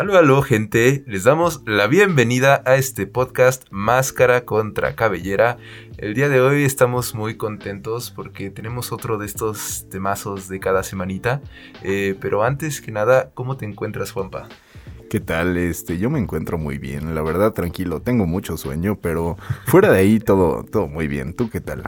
Aló, aló, gente. Les damos la bienvenida a este podcast Máscara contra Cabellera. El día de hoy estamos muy contentos porque tenemos otro de estos temazos de cada semanita. Eh, pero antes que nada, ¿cómo te encuentras, Juanpa? ¿Qué tal? Este, yo me encuentro muy bien, la verdad, tranquilo, tengo mucho sueño, pero fuera de ahí todo, todo muy bien. ¿Tú qué tal?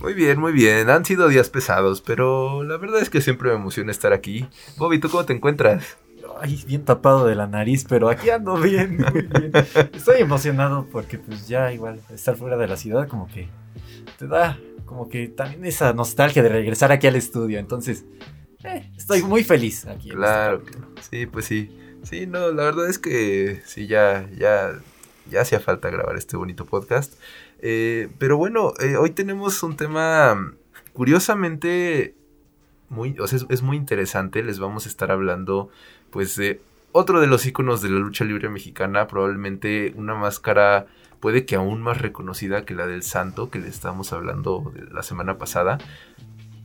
Muy bien, muy bien. Han sido días pesados, pero la verdad es que siempre me emociona estar aquí. Bobby, ¿tú cómo te encuentras? Ay, bien tapado de la nariz, pero aquí ando bien, muy bien. Estoy emocionado porque pues ya igual estar fuera de la ciudad como que te da como que también esa nostalgia de regresar aquí al estudio. Entonces, eh, estoy muy feliz aquí. Este claro, sí, pues sí. Sí, no, la verdad es que sí, ya, ya, ya hacía falta grabar este bonito podcast. Eh, pero bueno, eh, hoy tenemos un tema curiosamente muy, o sea, es muy interesante. Les vamos a estar hablando pues eh, otro de los iconos de la lucha libre mexicana, probablemente una máscara puede que aún más reconocida que la del santo que le estábamos hablando la semana pasada.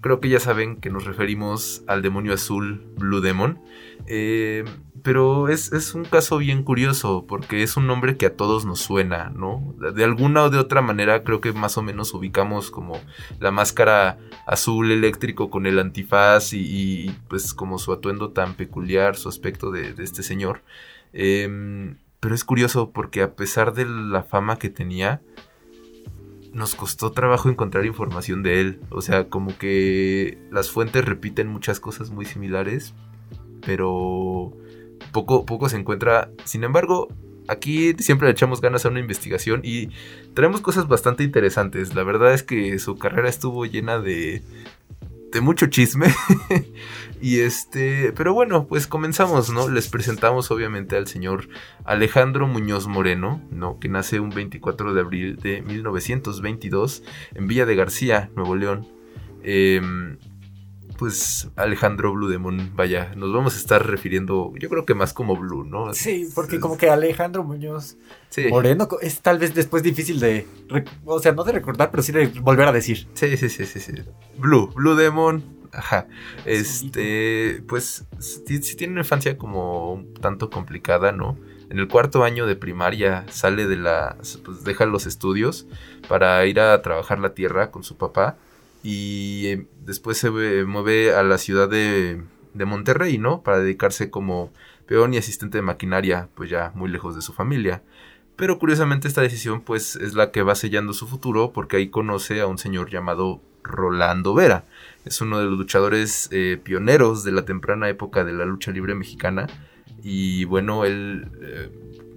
Creo que ya saben que nos referimos al demonio azul Blue Demon. Eh, pero es, un caso bien curioso porque es un nombre que a todos nos suena, ¿no? De alguna o de otra manera creo que más o menos ubicamos como la máscara azul eléctrico con el antifaz y, pues como su atuendo tan peculiar, su aspecto de, este señor. Em, pero es curioso porque a pesar de la fama que tenía, nos costó trabajo encontrar información de él. O sea, como que las fuentes repiten muchas cosas muy similares, pero poco, poco se encuentra. Sin embargo, aquí siempre le echamos ganas a una investigación y traemos cosas bastante interesantes. La verdad es que su carrera estuvo llena de, de mucho chisme. y este, pero bueno, pues comenzamos, ¿no? Les presentamos obviamente al señor Alejandro Muñoz Moreno, ¿no? Que nace un 24 de abril de 1922 en Villa de García, Nuevo León. Eh, pues Alejandro Blue Demon, vaya, nos vamos a estar refiriendo, yo creo que más como Blue, ¿no? Sí, porque como que Alejandro Muñoz Moreno es tal vez después difícil de, o sea, no de recordar, pero sí de volver a decir. Sí, sí, sí, sí, sí. Blue, Blue Demon, ajá. Este, pues sí, tiene una infancia como un tanto complicada, ¿no? En el cuarto año de primaria sale de la, pues deja los estudios para ir a trabajar la tierra con su papá y eh, después se mueve a la ciudad de, Monterrey, ¿no? Para dedicarse como peón y asistente de maquinaria, pues ya muy lejos de su familia. Pero curiosamente esta decisión pues es la que va sellando su futuro porque ahí conoce a un señor llamado Rolando Vera. Es uno de los luchadores eh, pioneros de la temprana época de la lucha libre mexicana. Y bueno, él, eh,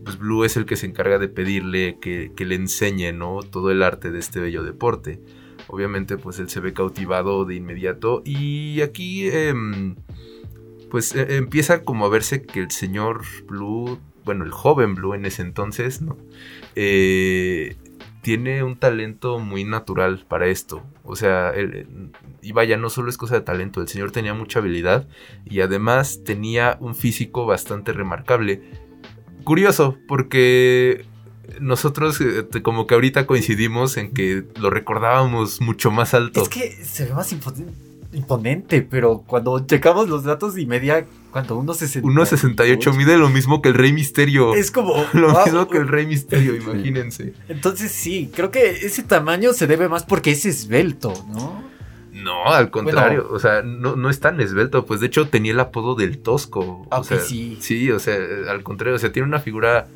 pues Blue es el que se encarga de pedirle que, que le enseñe, ¿no? Todo el arte de este bello deporte obviamente pues él se ve cautivado de inmediato y aquí em, pues e, empieza como a verse que el señor Blue, bueno el joven Blue en ese entonces, ¿no? Eh, tiene un talento muy natural para esto. O sea, y vaya, no solo es cosa de talento, el señor tenía mucha habilidad y además tenía un físico bastante remarcable. Curioso, porque nosotros eh, como que ahorita coincidimos en que lo recordábamos mucho más alto. Es que se ve más imponente, pero cuando checamos los datos y media, cuando 1.68. 1.68 mide lo mismo que el Rey Misterio. Es como... Lo mismo que el Rey Misterio, imagínense. Entonces sí, creo que ese tamaño se debe más porque es esbelto, ¿no? No, al contrario, o sea, no, no, es tan esbelto, pues de hecho tenía el apodo del tosco. Ah, o sea, sí. Sí, o sea, al contrario, o sea, tiene una figura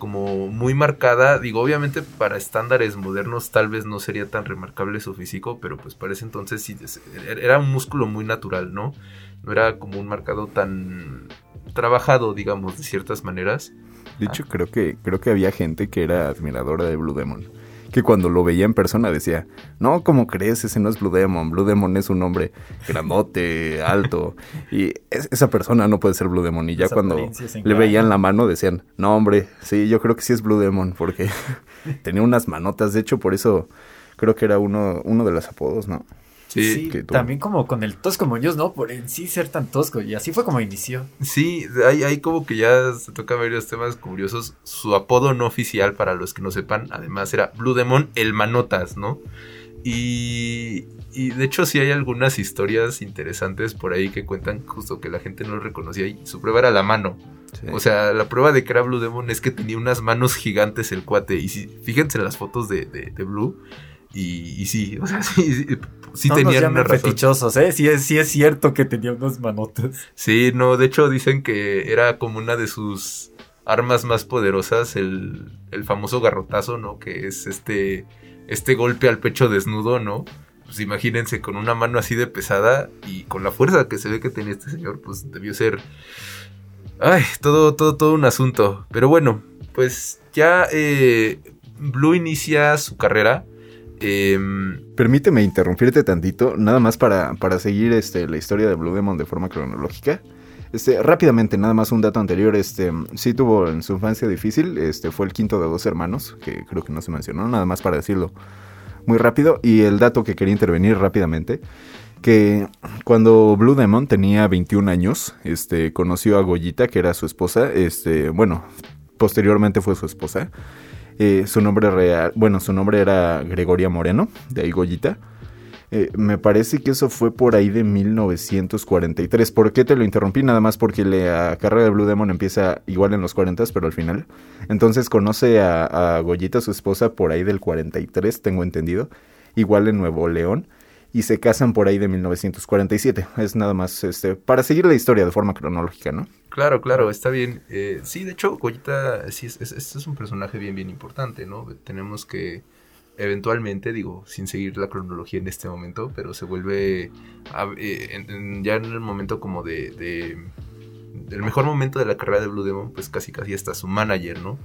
como muy marcada. Digo, obviamente para estándares modernos tal vez no sería tan remarcable su físico, pero pues para ese entonces sí, era un músculo muy natural, ¿no? No era como un marcado tan trabajado, digamos, de ciertas maneras. De hecho, creo que creo que había gente que era admiradora de Blue Demon que cuando lo veía en persona decía, no, ¿cómo crees? Ese no es Blue Demon. Blue Demon es un hombre grandote, alto. Y esa persona no puede ser Blue Demon. Y ya cuando le veían la mano decían, no, hombre, sí, yo creo que sí es Blue Demon, porque tenía unas manotas. De hecho, por eso creo que era uno, uno de los apodos, ¿no? Sí, también como con el tosco Muñoz, ¿no? Por en sí ser tan tosco. Y así fue como inició. Sí, hay, como que ya se toca varios temas curiosos. Su apodo no oficial, para los que no sepan, además era Blue Demon el Manotas, ¿no? Y, y de hecho sí hay algunas historias interesantes por ahí que cuentan justo que la gente no lo reconocía y su prueba era la mano. Sí. O sea, la prueba de que era Blue Demon es que tenía unas manos gigantes el cuate. Y si, fíjense en las fotos de, de- de Blue. Y, y sí, o sea, sí, sí, sí no tenían una razón. fetichosos, ¿eh? Sí es, sí es cierto que tenía unas manotas. Sí, no, de hecho dicen que era como una de sus armas más poderosas, el, el famoso garrotazo, ¿no? Que es este, este golpe al pecho desnudo, ¿no? Pues imagínense con una mano así de pesada y con la fuerza que se ve que tenía este señor, pues debió ser... Ay, todo, todo, todo un asunto. Pero bueno, pues ya eh, Blue inicia su carrera. Em, Permíteme interrumpirte tantito, nada más para, para seguir este, la historia de Blue Demon de forma cronológica. Este, rápidamente, nada más un dato anterior, este, sí tuvo en su infancia difícil, este, fue el quinto de dos hermanos, que creo que no se mencionó, nada más para decirlo muy rápido. Y el dato que quería intervenir rápidamente, que cuando Blue Demon tenía 21 años, este, conoció a Goyita, que era su esposa, este, bueno, posteriormente fue su esposa. Eh, su nombre real, bueno, su nombre era Gregoria Moreno, de ahí Goyita. Eh, me parece que eso fue por ahí de 1943. ¿Por qué te lo interrumpí? Nada más porque la carrera de Blue Demon empieza igual en los 40, pero al final. Entonces conoce a, a Goyita, su esposa, por ahí del 43, tengo entendido. Igual en Nuevo León. Y se casan por ahí de 1947. Es nada más este, para seguir la historia de forma cronológica, ¿no? Claro, claro, está bien. Eh, sí, de hecho, Goyita sí es, es, es un personaje bien, bien importante, ¿no? Tenemos que eventualmente, digo, sin seguir la cronología en este momento, pero se vuelve eh, ya en el momento como de, de- del mejor momento de la carrera de Blue Demon, pues casi casi hasta su manager, ¿no?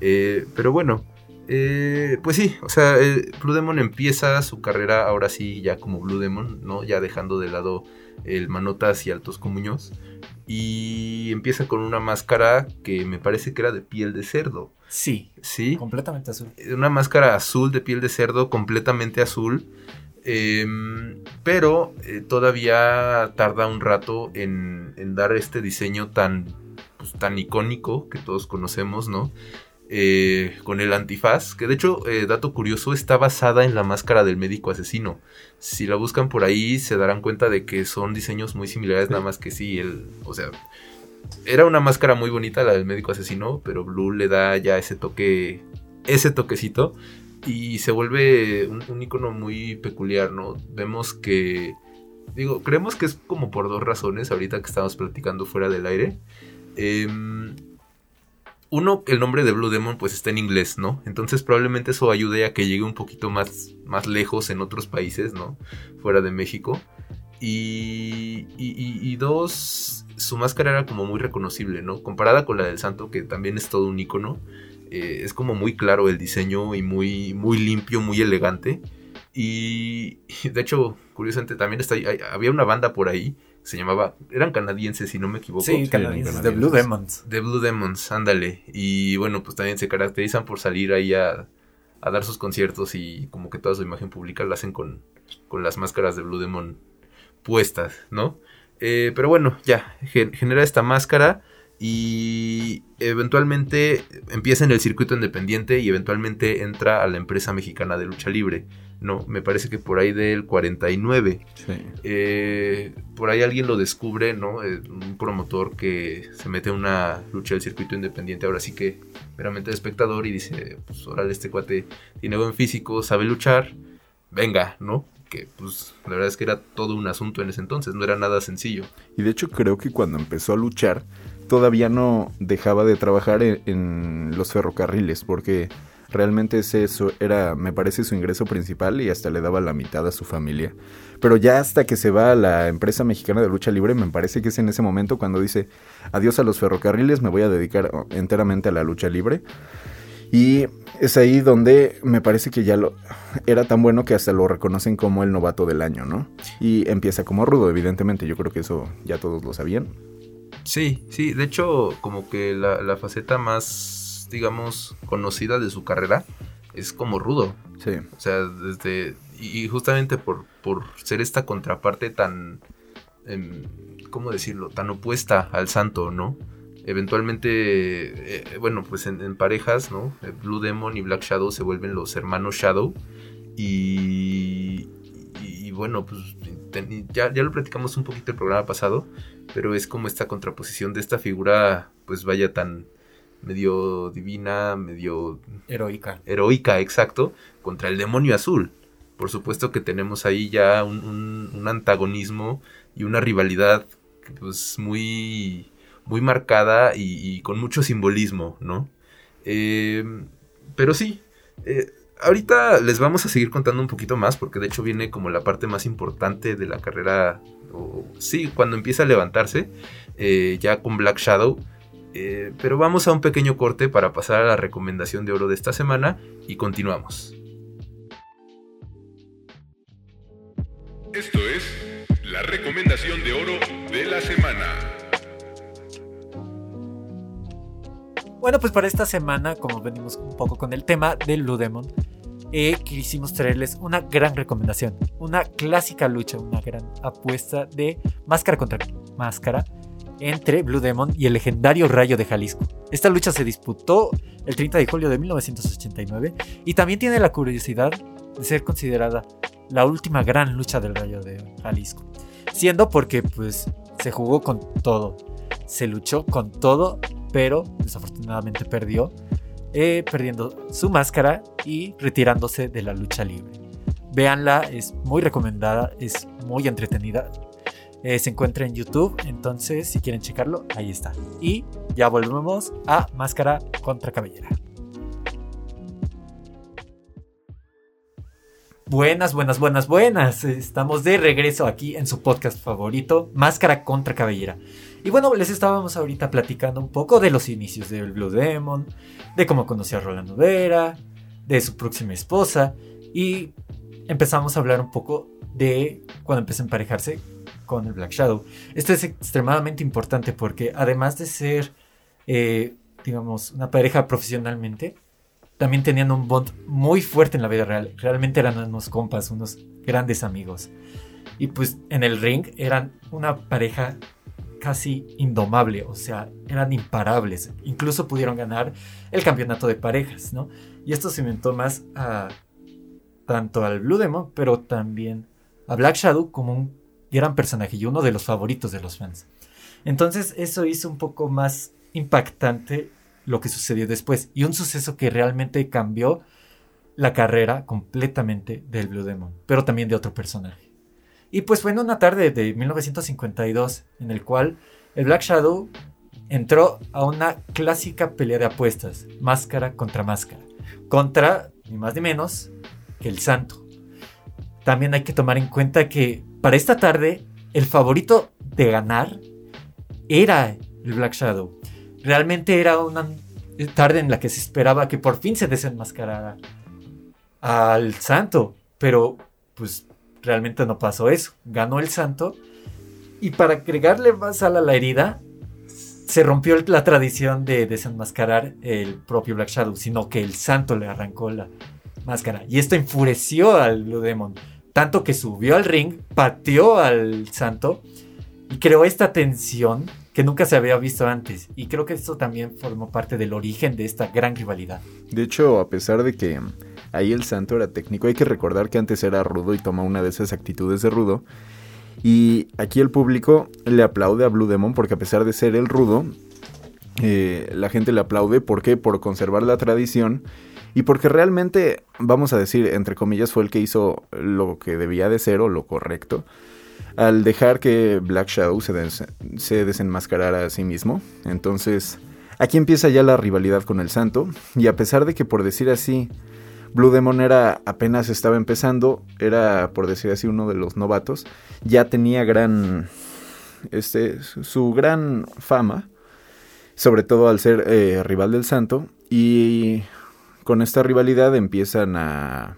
Eh, pero bueno, eh, pues sí, o sea, eh, Blue Demon empieza su carrera ahora sí ya como Blue Demon, ¿no? Ya dejando de lado el Manotas y Altos Muñoz. Y empieza con una máscara que me parece que era de piel de cerdo. Sí, ¿Sí? completamente azul. Una máscara azul de piel de cerdo, completamente azul. em, pero eh, todavía tarda un rato en, en dar este diseño tan, pues, tan icónico que todos conocemos, ¿no? Eh, con el antifaz, que de hecho, eh, dato curioso, está basada en la máscara del médico asesino. Si la buscan por ahí, se darán cuenta de que son diseños muy similares, nada más que sí, el, o sea, era una máscara muy bonita la del médico asesino, pero Blue le da ya ese toque, ese toquecito y se vuelve un, un icono muy peculiar, ¿no? Vemos que, digo, creemos que es como por dos razones, ahorita que estamos platicando fuera del aire. Em, uno, el nombre de Blue Demon pues está en inglés, ¿no? Entonces probablemente eso ayude a que llegue un poquito más, más lejos en otros países, ¿no? Fuera de México. Y, y, y- dos, su máscara era como muy reconocible, ¿no? Comparada con la del santo, que también es todo un icono. eh, es como muy claro el diseño y muy, muy limpio, muy elegante. Y, de hecho, curiosamente, también está, había una banda por ahí. Se llamaba, eran canadienses, si no me equivoco. Sí, canadienses, de canadienses. Blue Demons. The Blue Demons, ándale. Y bueno, pues también se caracterizan por salir ahí a, a dar sus conciertos y como que toda su imagen pública la hacen con, con las máscaras de Blue Demon puestas, ¿no? Eh, pero bueno, ya, gen- genera esta máscara y eventualmente empieza en el circuito independiente y eventualmente entra a la empresa mexicana de lucha libre, ¿no? Me parece que por ahí del 49. Sí. Eh, por ahí alguien lo descubre, ¿no? Eh, un promotor que se mete a una lucha del circuito independiente, ahora sí que meramente de espectador y dice, pues órale, este cuate tiene buen físico, sabe luchar, venga, ¿no? Que pues la verdad es que era todo un asunto en ese entonces, no era nada sencillo. Y de hecho creo que cuando empezó a luchar todavía no dejaba de trabajar en, los ferrocarriles porque realmente ese era, me parece, su ingreso principal y hasta le daba la mitad a su familia. Pero ya hasta que se va a la empresa mexicana de lucha libre, me parece que es en ese momento cuando dice adiós a los ferrocarriles, me voy a dedicar enteramente a la lucha libre. Y es ahí donde me parece que ya lo era tan bueno que hasta lo reconocen como el novato del año, ¿no? Y empieza como rudo, evidentemente. Yo creo que eso ya todos lo sabían. Sí, sí, de hecho como que la, la faceta más, digamos, conocida de su carrera es como rudo. Sí. O sea, desde. Y, y justamente por, por ser esta contraparte tan. em, ¿Cómo decirlo? Tan opuesta al santo, ¿no? Eventualmente. eh, bueno, pues en, en parejas, ¿no? Eh, Blue Demon y Black Shadow se vuelven los hermanos Shadow. Y. Y, y bueno, pues. Ten- ya, ya lo platicamos un poquito el programa pasado. pero es como esta contraposición de esta figura, pues vaya tan medio divina, medio Heroica. heroica, exacto, contra el demonio azul. Por supuesto que tenemos ahí ya un, un- un antagonismo y una rivalidad pues muy, muy marcada y, y con mucho simbolismo, ¿no? Eh, pero sí, eh, ahorita les vamos a seguir contando un poquito más porque de hecho viene como la parte más importante de la carrera, o, sí, cuando empieza a levantarse, eh, ya con Black Shadow. Eh, pero vamos a un pequeño corte para pasar a la recomendación de oro de esta semana y continuamos. Bueno, pues para esta semana, como venimos un poco con el tema del Blue Demon, eh, quisimos traerles una gran recomendación, una clásica lucha, una gran apuesta de máscara contra máscara entre Blue Demon y el legendario Rayo de Jalisco. Esta lucha se disputó el 30 de julio de 1989 y también tiene la curiosidad de ser considerada la última gran lucha del Rayo de Jalisco, siendo porque pues se jugó con todo, se luchó con todo pero desafortunadamente perdió, eh, perdiendo su máscara y retirándose de la lucha libre. Véanla, es muy recomendada, es muy entretenida. Eh, se encuentra en YouTube, entonces si quieren checarlo, ahí está. Y ya volvemos a Máscara contra Cabellera. Buenas, buenas, buenas, buenas. Estamos de regreso aquí en su podcast favorito, Máscara contra Cabellera. Y bueno, les estábamos ahorita platicando un poco de los inicios del Blue Demon, de cómo conoció a Rolando Vera, de su próxima esposa, y empezamos a hablar un poco de cuando empezó a emparejarse con el Black Shadow. Esto es extremadamente importante porque además de ser, eh, digamos, una pareja profesionalmente, también tenían un bond muy fuerte en la vida real. Realmente eran unos compas, unos grandes amigos. Y pues en el ring eran una pareja casi indomable, o sea, eran imparables. Incluso pudieron ganar el campeonato de parejas, ¿no? Y esto se inventó más a tanto al Blue Demon, pero también a Black Shadow como un gran personaje y uno de los favoritos de los fans. Entonces eso hizo un poco más impactante lo que sucedió después y un suceso que realmente cambió la carrera completamente del Blue Demon, pero también de otro personaje. Y pues fue en una tarde de 1952 en el cual el Black Shadow entró a una clásica pelea de apuestas, máscara contra máscara, contra ni más ni menos que el Santo. También hay que tomar en cuenta que para esta tarde el favorito de ganar era el Black Shadow. Realmente era una tarde en la que se esperaba que por fin se desenmascarara al santo, pero pues realmente no pasó eso. Ganó el santo y para agregarle más sal a la herida, se rompió la tradición de desenmascarar el propio Black Shadow, sino que el santo le arrancó la máscara. Y esto enfureció al Blue Demon, tanto que subió al ring, pateó al santo y creó esta tensión que nunca se había visto antes. Y creo que esto también formó parte del origen de esta gran rivalidad. De hecho, a pesar de que ahí el santo era técnico, hay que recordar que antes era rudo y toma una de esas actitudes de rudo. Y aquí el público le aplaude a Blue Demon porque a pesar de ser el rudo, eh, la gente le aplaude. ¿Por qué? Por conservar la tradición. Y porque realmente, vamos a decir, entre comillas, fue el que hizo lo que debía de ser o lo correcto. Al dejar que Black Shadow se, des se desenmascarara a sí mismo. Entonces, aquí empieza ya la rivalidad con el santo. Y a pesar de que, por decir así, Blue Demon era apenas estaba empezando, era por decir así uno de los novatos, ya tenía gran este su gran fama, sobre todo al ser eh, rival del Santo y con esta rivalidad empiezan a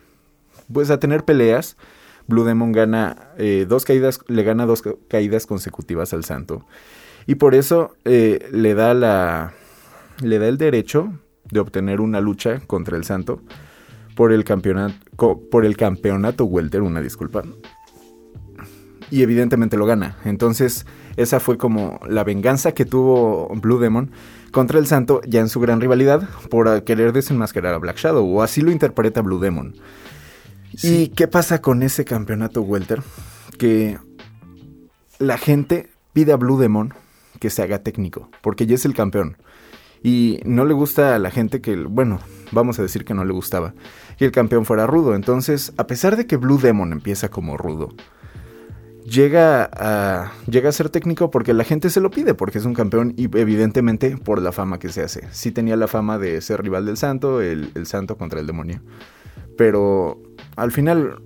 pues a tener peleas. Blue Demon gana eh, dos caídas, le gana dos caídas consecutivas al Santo. Y por eso eh, le da la le da el derecho de obtener una lucha contra el Santo por el campeonato por el campeonato welter, una disculpa. Y evidentemente lo gana. Entonces, esa fue como la venganza que tuvo Blue Demon contra el Santo ya en su gran rivalidad por querer desenmascarar a Black Shadow, o así lo interpreta Blue Demon. Sí. ¿Y qué pasa con ese campeonato welter? Que la gente pide a Blue Demon que se haga técnico, porque ya es el campeón. Y no le gusta a la gente que, bueno, vamos a decir que no le gustaba, que el campeón fuera rudo. Entonces, a pesar de que Blue Demon empieza como rudo, llega a, llega a ser técnico porque la gente se lo pide, porque es un campeón y evidentemente por la fama que se hace. Sí tenía la fama de ser rival del santo, el, santo contra el demonio. Pero al final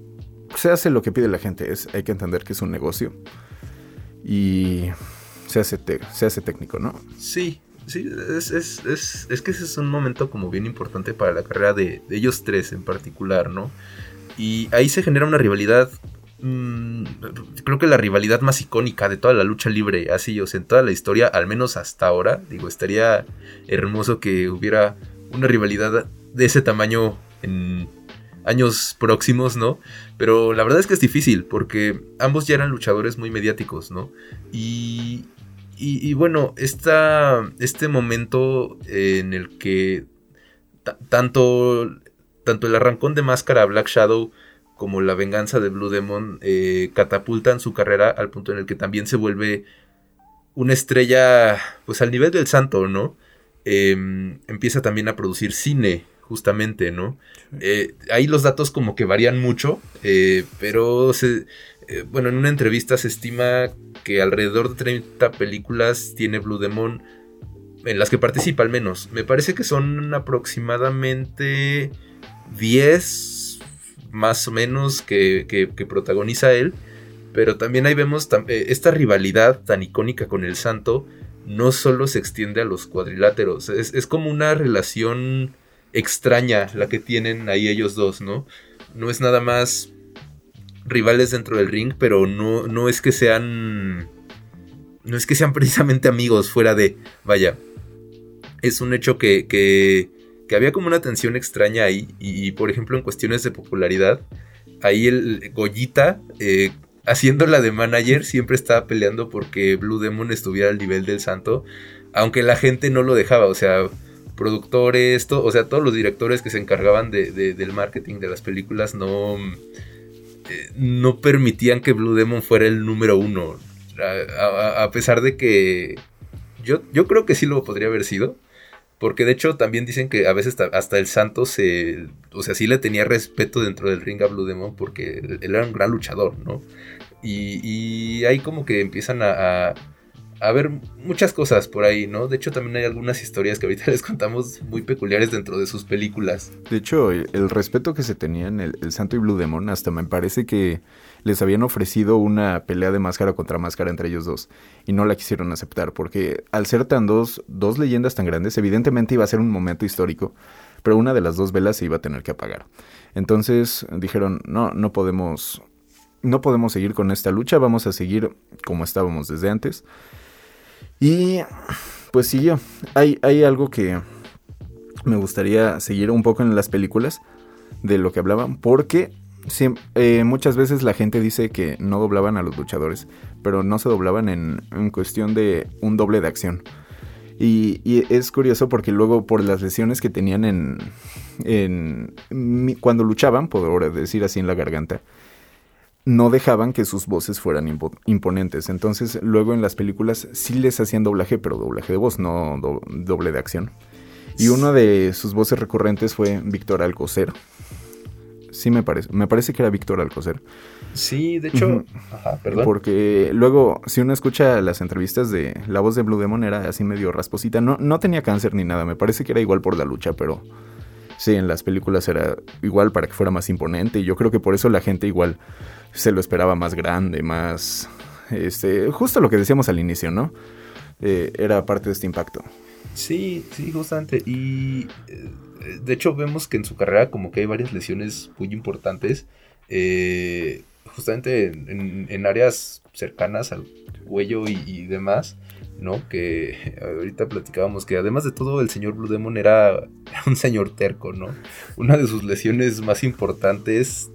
se hace lo que pide la gente. Es, hay que entender que es un negocio. Y se hace, se hace técnico, ¿no? Sí, sí, es, es, es, que ese es un momento como bien importante para la carrera de, de ellos tres en particular, ¿no? Y ahí se genera una rivalidad, mm, creo que la rivalidad más icónica de toda la lucha libre, así, o sea, en toda la historia, al menos hasta ahora, digo, estaría hermoso que hubiera una rivalidad de ese tamaño en años próximos, ¿no? Pero la verdad es que es difícil, porque ambos ya eran luchadores muy mediáticos, ¿no? Y, y, y bueno, esta, este momento en el que ta- tanto, tanto el arrancón de máscara Black Shadow como la venganza de Blue Demon eh, catapultan su carrera al punto en el que también se vuelve una estrella, pues al nivel del santo, ¿no? Em, empieza también a producir cine, justamente, ¿no? Eh, ahí los datos como que varían mucho, eh, pero se, eh, bueno, en una entrevista se estima que alrededor de 30 películas tiene Blue Demon en las que participa al menos. Me parece que son aproximadamente 10 más o menos que, que- que protagoniza él. Pero también ahí vemos eh, esta rivalidad tan icónica con el santo. No solo se extiende a los cuadriláteros. Es, es como una relación extraña la que tienen ahí ellos dos, ¿no? No es nada más rivales dentro del ring, pero no, no es que sean. No es que sean precisamente amigos fuera de. Vaya. Es un hecho que, que, había como una tensión extraña ahí. Y, por ejemplo, en cuestiones de popularidad, ahí el Goyita, eh, haciéndola de manager, siempre estaba peleando porque Blue Demon estuviera al nivel del santo. Aunque la gente no lo dejaba, o sea, productores, to- o sea, todos los directores que se encargaban de- del marketing de las películas no, eh, no permitían que Blue Demon fuera el número uno. A, pesar de que yo, yo creo que sí lo podría haber sido. Porque de hecho también dicen que a veces ta- hasta el santo se... O sea, sí le tenía respeto dentro del ring a Blue Demon porque él era un gran luchador, ¿no? Y, y ahí como que empiezan a, a ver muchas cosas por ahí, ¿no? De hecho también hay algunas historias que ahorita les contamos muy peculiares dentro de sus películas. De hecho, el, respeto que se tenían el, el Santo y Blue Demon, hasta me parece que les habían ofrecido una pelea de máscara contra máscara entre ellos dos. Y no la quisieron aceptar, porque al ser tan dos, dos leyendas tan grandes, evidentemente iba a ser un momento histórico, pero una de las dos velas se iba a tener que apagar. Entonces dijeron, no, no podemos, no podemos seguir con esta lucha, vamos a seguir como estábamos desde antes. Y pues siguió. Hay, hay algo que me gustaría seguir un poco en las películas de lo que hablaban, porque eh, muchas veces la gente dice que no doblaban a los luchadores, pero no se doblaban en, en cuestión de un doble de acción. Y, y es curioso porque luego por las lesiones que tenían en, en cuando luchaban, por decir así en la garganta, no dejaban que sus voces fueran impo- imponentes. Entonces luego en las películas sí les hacían doblaje, pero doblaje de voz, no do- doble de acción. Y una de sus voces recurrentes fue Víctor Alcocer. Sí me parece, me parece que era Víctor Alcocer. Sí, de hecho... Ajá, perdón. Porque luego, si uno escucha las entrevistas de la voz de Blue Demon, era así medio rasposita. No, no tenía cáncer ni nada, me parece que era igual por la lucha, pero sí, en las películas era igual para que fuera más imponente. Y yo creo que por eso la gente igual se lo esperaba más grande, más. Este, justo lo que decíamos al inicio, ¿no? Eh, era parte de este impacto. Sí, sí, justamente. Y eh, de hecho vemos que en su carrera como que hay varias lesiones muy importantes. eh, justamente en, áreas cercanas al cuello y demás. ¿No? Que ahorita platicábamos que además de todo el señor Blue Demon era, un señor terco, ¿no? Una de sus lesiones más importantes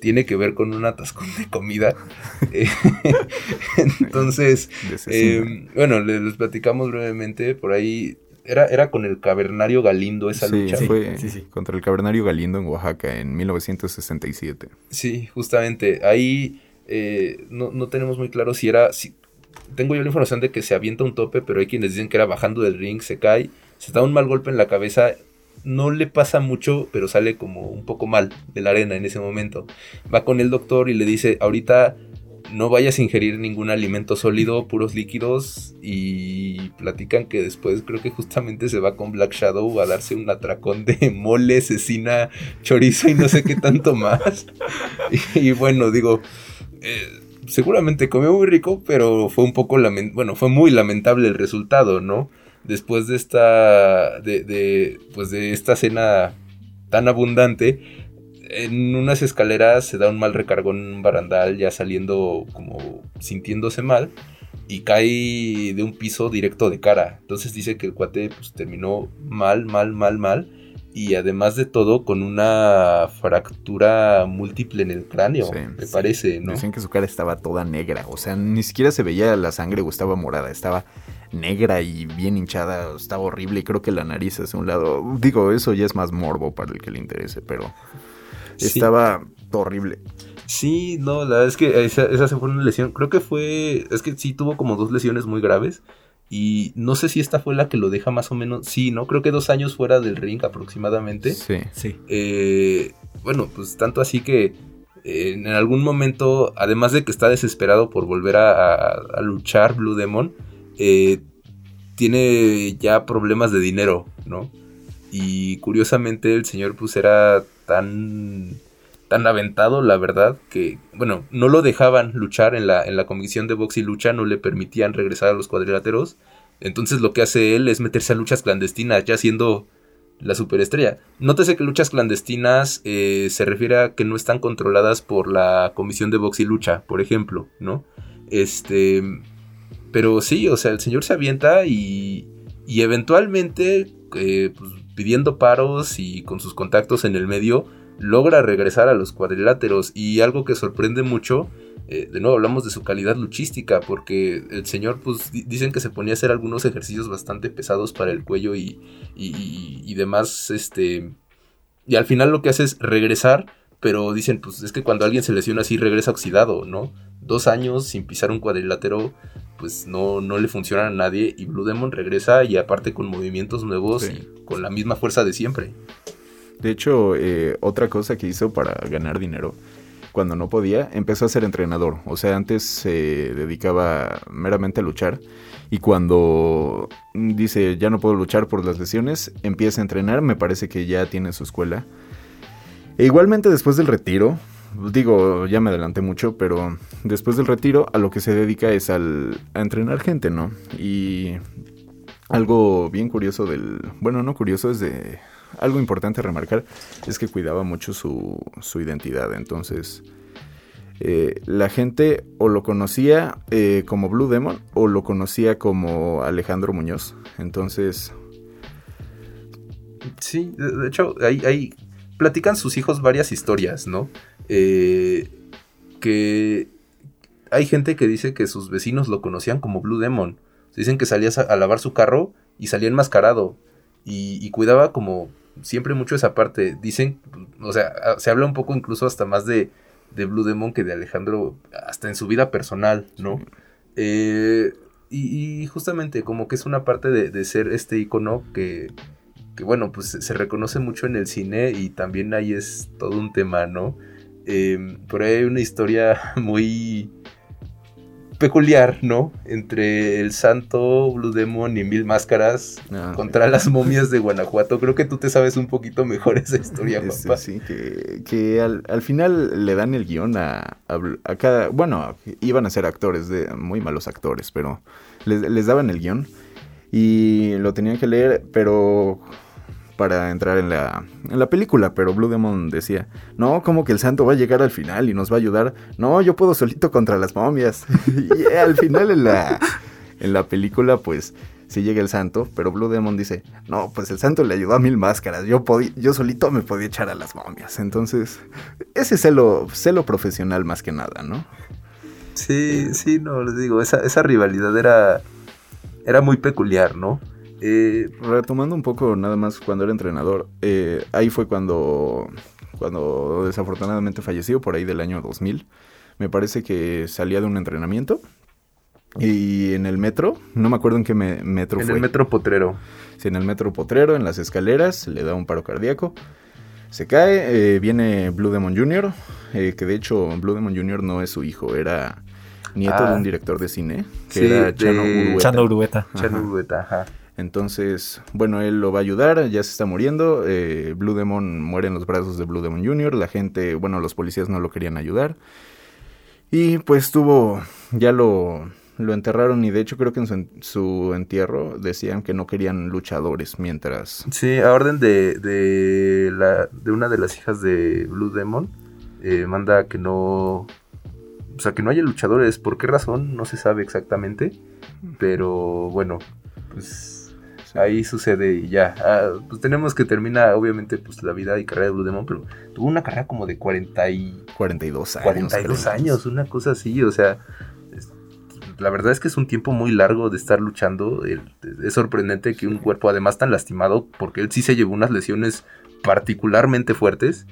tiene que ver con un atascón de comida. Eh, Entonces, eh, bueno, le- les, platicamos brevemente por ahí. Era, era con el cavernario Galindo esa sí, lucha. fue sí, sí. contra el cavernario Galindo en Oaxaca en 1967. Sí, justamente. Ahí eh, no, no tenemos muy claro si era. Si, tengo yo la información de que se avienta un tope, pero hay quienes dicen que era bajando del ring, se cae, se da un mal golpe en la cabeza. No le pasa mucho, pero sale como un poco mal de la arena en ese momento. Va con el doctor y le dice, ahorita no vayas a ingerir ningún alimento sólido, puros líquidos. Y platican que después creo que justamente se va con Black Shadow a darse un atracón de mole, cecina, chorizo y no sé qué tanto más. y, bueno, digo, eh, seguramente comió muy rico, pero fue un poco bueno, fue muy lamentable el resultado, ¿no? Después de esta, de, pues de esta cena tan abundante, en unas escaleras se da un mal un barandal, ya saliendo como sintiéndose mal, y cae de un piso directo de cara. Entonces dice que el cuate pues, terminó mal, mal, mal, mal. Y además de todo, con una fractura múltiple en el cráneo, me parece, ¿no? Dicen que su cara estaba toda negra, o sea, ni siquiera se veía la sangre o estaba morada, estaba negra y bien hinchada, estaba horrible. Y creo que la nariz hacia un lado. Digo, eso ya es más morbo para el que le interese, pero estaba horrible. Sí, no, la verdad es que esa, esa fue una lesión. Creo que fue. Es que sí tuvo como dos lesiones muy graves. Y no sé si esta fue la que lo deja más o menos. Sí, ¿no? Creo que dos años fuera del ring aproximadamente. Sí, sí. Eh, bueno, pues tanto así que eh, en algún momento, además de que está desesperado por volver a, luchar Blue Demon, eh, tiene ya problemas de dinero, ¿no? Y curiosamente el señor pues era tan tan aventado, la verdad, que, bueno, no lo dejaban luchar en la, en la comisión de box y lucha, no le permitían regresar a los cuadriláteros. Entonces lo que hace él es meterse a luchas clandestinas, ya siendo la superestrella. Nótese que luchas clandestinas eh, se refiere a que no están controladas por la comisión de box y lucha, por ejemplo, ¿no? Este. Pero sí, o sea, el señor se avienta y. Y eventualmente, eh, pues, pidiendo paros y con sus contactos en el medio, logra regresar a los cuadriláteros y algo que sorprende mucho, eh, de nuevo hablamos de su calidad luchística, porque el señor pues dicen que se ponía a hacer algunos ejercicios bastante pesados para el cuello y, y, demás, este, y al final lo que hace es regresar, pero dicen pues es que cuando alguien se lesiona así regresa oxidado, ¿no? Dos años sin pisar un cuadrilátero pues no, no le funciona a nadie y Blue Demon regresa y aparte con movimientos nuevos y con la misma fuerza de siempre. De hecho, eh, otra cosa que hizo para ganar dinero, cuando no podía, empezó a ser entrenador. O sea, antes se dedicaba meramente a luchar. Y cuando dice, ya no puedo luchar por las lesiones, empieza a entrenar. Me parece que ya tiene su escuela. E igualmente después del retiro, digo, ya me adelanté mucho, pero después del retiro a lo que se dedica es al, a entrenar gente, ¿no? Y algo bien curioso del... Bueno, no curioso, es de algo importante a remarcar es que cuidaba mucho su, su identidad. Entonces, eh, la gente o lo conocía eh, como Blue Demon o lo conocía como Alejandro Muñoz. Entonces... Sí, de hecho, ahí, platican sus hijos varias historias, ¿no? Eh, que hay gente que dice que sus vecinos lo conocían como Blue Demon. Dicen que salía a lavar su carro y salía enmascarado. y cuidaba como siempre mucho esa parte. Dicen, o sea, se habla un poco incluso hasta más de, de Blue Demon que de Alejandro, hasta en su vida personal, ¿no? Eh, y, justamente como que es una parte de, ser este icono que, que, bueno, pues se reconoce mucho en el cine y también ahí es todo un tema, ¿no? Eh, por ahí hay una historia muy peculiar, ¿no? Entre el santo, Blue Demon y Mil Máscaras ah, contra las momias de Guanajuato. Creo que tú te sabes un poquito mejor esa historia, papá. Sí, que, al, final le dan el guion a, a, cada... Bueno, iban a ser actores, de muy malos actores, pero les, les daban el guion y lo tenían que leer, pero para entrar en la, en la película, pero Blue Demon decía, no, como que el santo va a llegar al final y nos va a ayudar. No, yo puedo solito contra las momias. y al final en la, en la película, pues sí llega el santo, pero Blue Demon dice, no, pues el santo le ayudó a mil máscaras, yo, yo solito me podía echar a las momias. Entonces, ese celo, celo profesional más que nada, ¿no? Sí, sí, no, les digo, esa, esa rivalidad era, era muy peculiar, ¿no? Eh, retomando un poco nada más cuando era entrenador, eh, ahí fue cuando, cuando desafortunadamente falleció, por ahí del año 2000. Me parece que salía de un entrenamiento Y en el metro, no me acuerdo en qué me- metro En fue. el metro potrero. Sí, en el metro potrero, en las escaleras, le da un paro cardíaco. Se cae, eh, viene Blue Demon Jr., eh, que de hecho Blue Demon Jr. no es su hijo, era nieto Ah. de un director de cine, que Sí, era de Chano Urueta. Chano Urueta. Ajá. Chano Urueta, ajá. Entonces, bueno, él lo va a ayudar, ya se está muriendo. eh, Blue Demon muere en los brazos de Blue Demon Jr. La gente, bueno, los policías no lo querían ayudar. Y pues tuvo, ya lo, lo enterraron y de hecho creo que en su, su entierro decían que no querían luchadores mientras... Sí, a orden de, de, la, de una de las hijas de Blue Demon, eh, manda que no... O sea, que no haya luchadores. ¿Por qué razón? No se sabe exactamente. Pero bueno, pues ahí sucede y ya. Ah, pues tenemos que termina, obviamente, pues la vida y carrera de Blue Demon, pero tuvo una carrera como de 40 y 42 años. 42 creo. años, una cosa así, o sea, es- la verdad es que es un tiempo muy largo de estar luchando. es sorprendente que un cuerpo, además tan lastimado, porque él sí se llevó unas lesiones particularmente fuertes.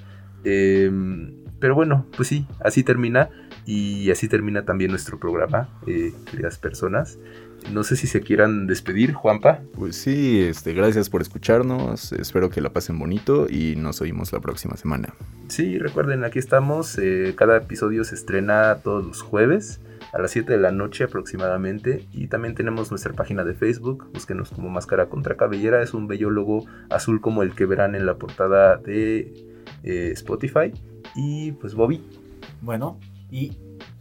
em, pero bueno, pues sí, así termina. Y así termina también nuestro programa, eh, queridas personas. No sé si se quieran despedir, Juanpa. Pues sí, este, gracias por escucharnos. Espero que la pasen bonito y nos oímos la próxima semana. Sí, recuerden, aquí estamos. eh, cada episodio se estrena todos los jueves a las 7 de la noche aproximadamente. Y también tenemos nuestra página de Facebook. Búsquenos como Máscara contra Cabellera. Es un bello logo azul como el que verán en la portada de eh, Spotify. Y pues Bobby. Bueno, y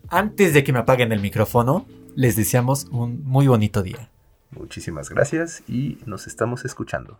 antes de que me apaguen el micrófono, les deseamos un muy bonito día. Muchísimas gracias y nos estamos escuchando.